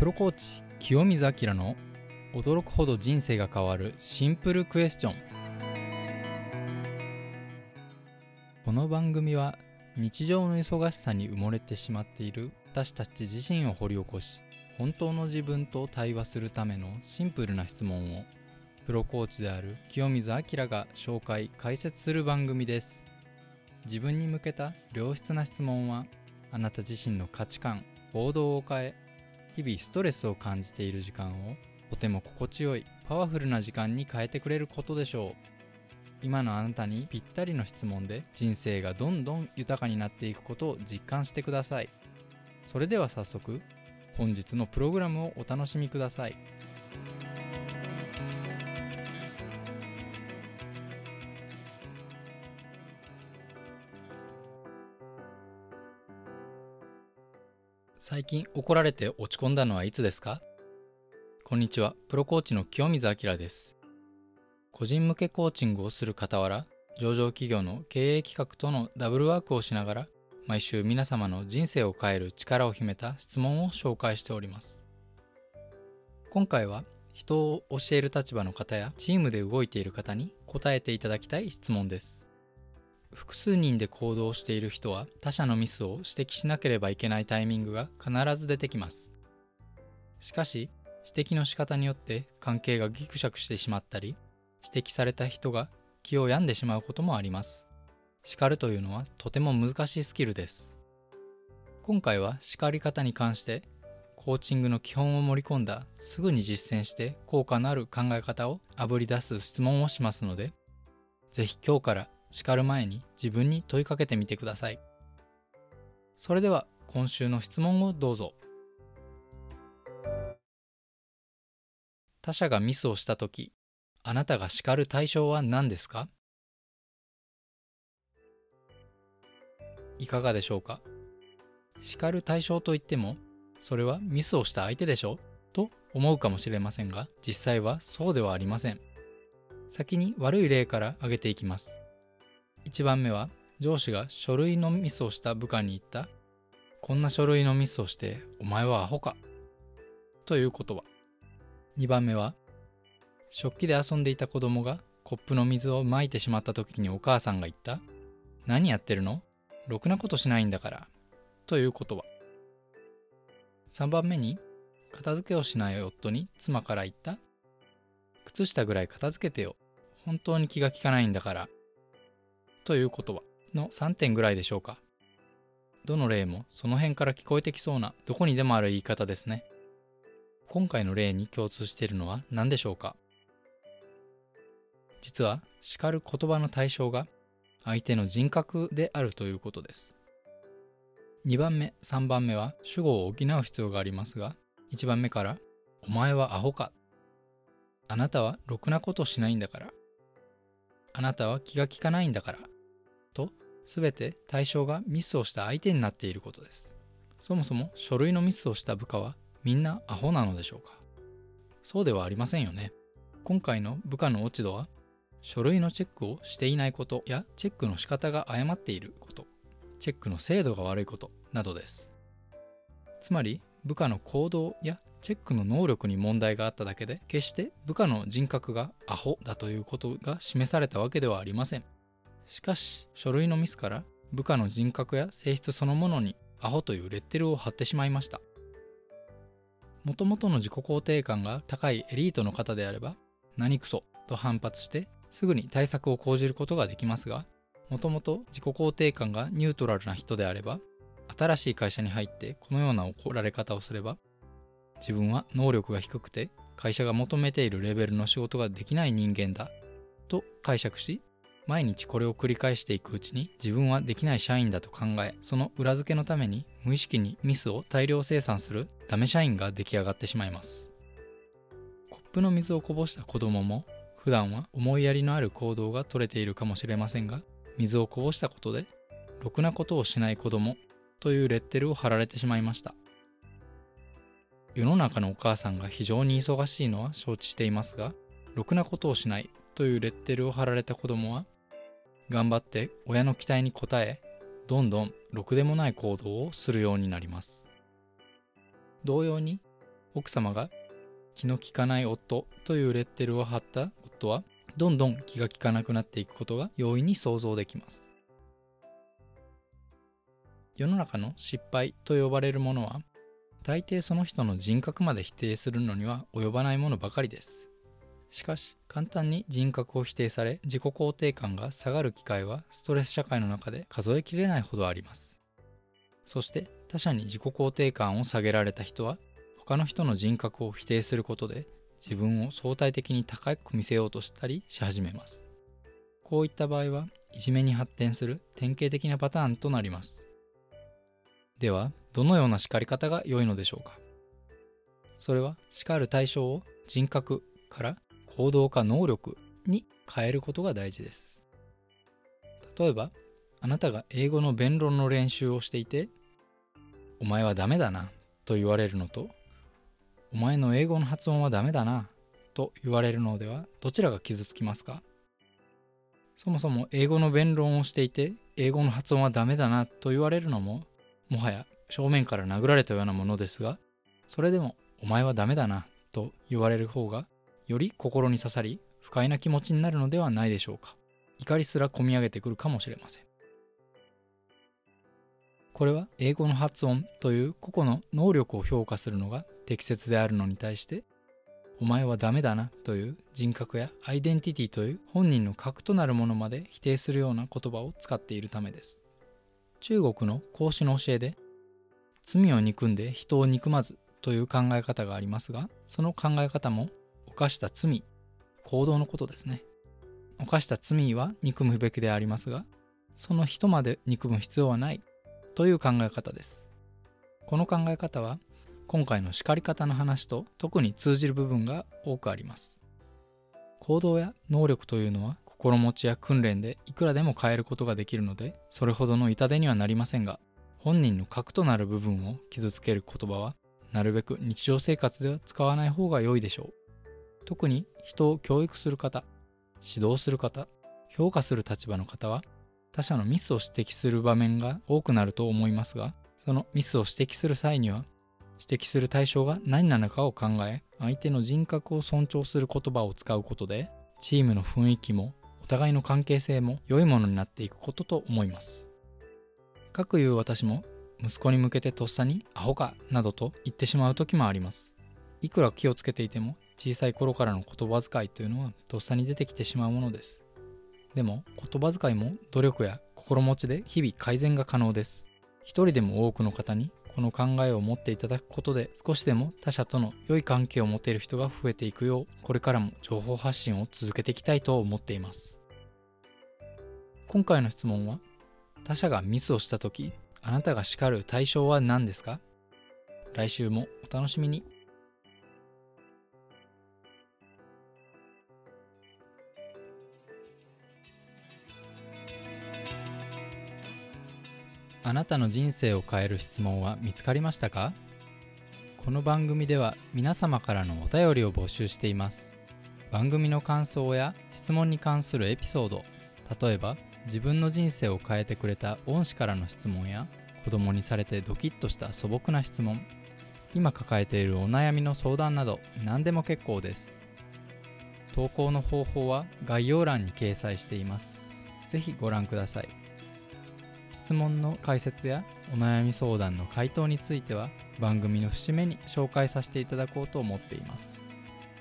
プロコーチ清水明の驚くほど人生が変わるシンプルクエスチョン。この番組は日常の忙しさに埋もれてしまっている私たち自身を掘り起こし本当の自分と対話するためのシンプルな質問をプロコーチである清水明が紹介解説する番組です。自分に向けた良質な質問はあなた自身の価値観行動を変え日々ストレスを感じている時間をとても心地よいパワフルな時間に変えてくれることでしょう。今のあなたにぴったりの質問で人生がどんどん豊かになっていくことを実感してください。それでは早速本日のプログラムをお楽しみください。最近怒られて落ち込んだのはいつですか？こんにちは、プロコーチの清水明です。個人向けコーチングをする傍ら、上場企業の経営企画とのダブルワークをしながら、毎週皆様の人生を変える力を秘めた質問を紹介しております。今回は、人を教える立場の方やチームで動いている方に答えていただきたい質問です。複数人で行動している人は他者のミスを指摘しなければいけないタイミングが必ず出てきます。しかし、指摘の仕方によって関係がギクシャクしてしまったり、指摘された人が気を病んでしまうこともあります。叱るというのはとても難しいスキルです。今回は叱り方に関してコーチングの基本を盛り込んだすぐに実践して効果のある考え方をあぶり出す質問をしますので、ぜひ今日から叱る前に自分に問いかけてみてください。それでは今週の質問をどうぞ。他者がミスをしたとき、あなたが叱る対象は何ですか？いかがでしょうか？叱る対象といっても、それはミスをした相手でしょ？と思うかもしれませんが、実際はそうではありません。先に悪い例から挙げていきます。1番目は上司が書類のミスをした部下に言った。こんな書類のミスをしてお前はアホか。という言葉。2番目は食器で遊んでいた子供がコップの水をまいてしまった時にお母さんが言った。何やってるの？ろくなことしないんだから。という言葉。3番目に片付けをしない夫に妻から言った。靴下ぐらい片付けてよ。本当に気が利かないんだから。という言葉の3点ぐらいでしょうか。どの例もその辺から聞こえてきそうなどこにでもある言い方ですね。今回の例に共通しているのは何でしょうか実は叱る言葉の対象が相手の人格であるということです。2番目、3番目は主語を補う必要がありますが、1番目から「お前はアホか」「あなたはろくなことしないんだから」「あなたは気が利かないんだから」と全て対象がミスをした相手になっていることです。そもそも書類のミスをした部下はみんなアホなのでしょうか。そうではありませんよね。今回の部下の落ち度は書類のチェックをしていないことやチェックの仕方が誤っていることチェックの精度が悪いことなどです。つまり部下の行動やチェックの能力に問題があっただけで決して部下の人格がアホだということが示されたわけではありません。しかし書類のミスから部下の人格や性質そのものにアホというレッテルを貼ってしまいました。もともとの自己肯定感が高いエリートの方であれば何クソと反発してすぐに対策を講じることができますがもともと自己肯定感がニュートラルな人であれば新しい会社に入ってこのような怒られ方をすれば自分は能力が低くて会社が求めているレベルの仕事ができない人間だと解釈し毎日これを繰り返していくうちに自分はできない社員だと考えその裏付けのために無意識にミスを大量生産するダメ社員が出来上がってしまいます。コップの水をこぼした子供も普段は思いやりのある行動が取れているかもしれませんが水をこぼしたことでろくなことをしない子供というレッテルを貼られてしまいました。世の中のお母さんが非常に忙しいのは承知していますがろくなことをしないというレッテルを貼られた子供は頑張って親の期待に応えどんどんろくでもない行動をするようになります。同様に奥様が気の利かない夫というレッテルを貼った夫はどんどん気が利かなくなっていくことが容易に想像できます。世の中の失敗と呼ばれるものは大抵その人の人格まで否定するのには及ばないものばかりです。しかし簡単に人格を否定され自己肯定感が下がる機会はストレス社会の中で数えきれないほどあります。そして他者に自己肯定感を下げられた人は他の人の人格を否定することで自分を相対的に高く見せようとしたりし始めます。こういった場合はいじめに発展する典型的なパターンとなります。ではどのような叱り方が良いのでしょうか？それは叱る対象を人格から行動か能力に変えることが大事です。例えばあなたが英語の弁論の練習をしていてお前はダメだなと言われるのとお前の英語の発音はダメだなと言われるのではどちらが傷つきますか？そもそも英語の弁論をしていて英語の発音はダメだなと言われるのももはや正面から殴られたようなものですがそれでもお前はダメだなと言われる方がより心に刺さり不快な気持ちになるのではないでしょうか。怒りすらこみ上げてくるかもしれません。これは英語の発音という個々の能力を評価するのが適切であるのに対してお前はダメだなという人格やアイデンティティという本人の核となるものまで否定するような言葉を使っているためです。中国の孔子の教えで罪を憎んで人を憎まずという考え方がありますがその考え方も犯した罪行動のことですね。犯した罪は憎むべきでありますがその人まで憎む必要はないという考え方です。この考え方は今回の叱り方の話と特に通じる部分が多くあります。行動や能力というのは心持ちや訓練でいくらでも変えることができるのでそれほどの痛手にはなりませんが本人の核となる部分を傷つける言葉はなるべく日常生活では使わない方が良いでしょう。特に人を教育する方指導する方評価する立場の方は他者のミスを指摘する場面が多くなると思いますがそのミスを指摘する際には指摘する対象が何なのかを考え相手の人格を尊重する言葉を使うことでチームの雰囲気もお互いの関係性も良いものになっていくことと思います。かくいう私も息子に向けてとっさにアホかなどと言ってしまう時もあります。いくら気をつけていても小さい頃からの言葉遣いというのはとっさに出てきてしまうものです。でも言葉遣いも努力や心持ちで日々改善が可能です。一人でも多くの方にこの考えを持っていただくことで少しでも他者との良い関係を持てる人が増えていくようこれからも情報発信を続けていきたいと思っています。今回の質問は他者がミスをした時あなたが叱る対象は何ですか？来週もお楽しみに。あなたの人生を変える質問は見つかりましたか？この番組では皆様からのお便りを募集しています。番組の感想や質問に関するエピソード例えば自分の人生を変えてくれた恩師からの質問や子供にされてドキッとした素朴な質問。今抱えているお悩みの相談など何でも結構です。投稿の方法は概要欄に掲載しています。是非ご覧ください。質問の解説やお悩み相談の回答については番組の節目に紹介させていただこうと思っています。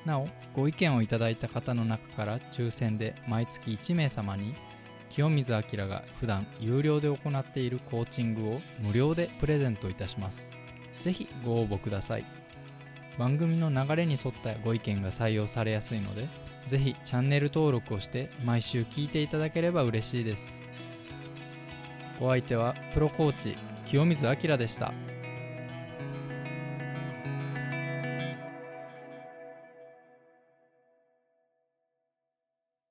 なおご意見をいただいた方の中から抽選で毎月1名様に清水明が普段有料で行っているコーチングを無料でプレゼントいたします。是非ご応募ください。番組の流れに沿ったご意見が採用されやすいので是非チャンネル登録をして毎週聞いていただければ嬉しいです。お相手はプロコーチ清水明でした。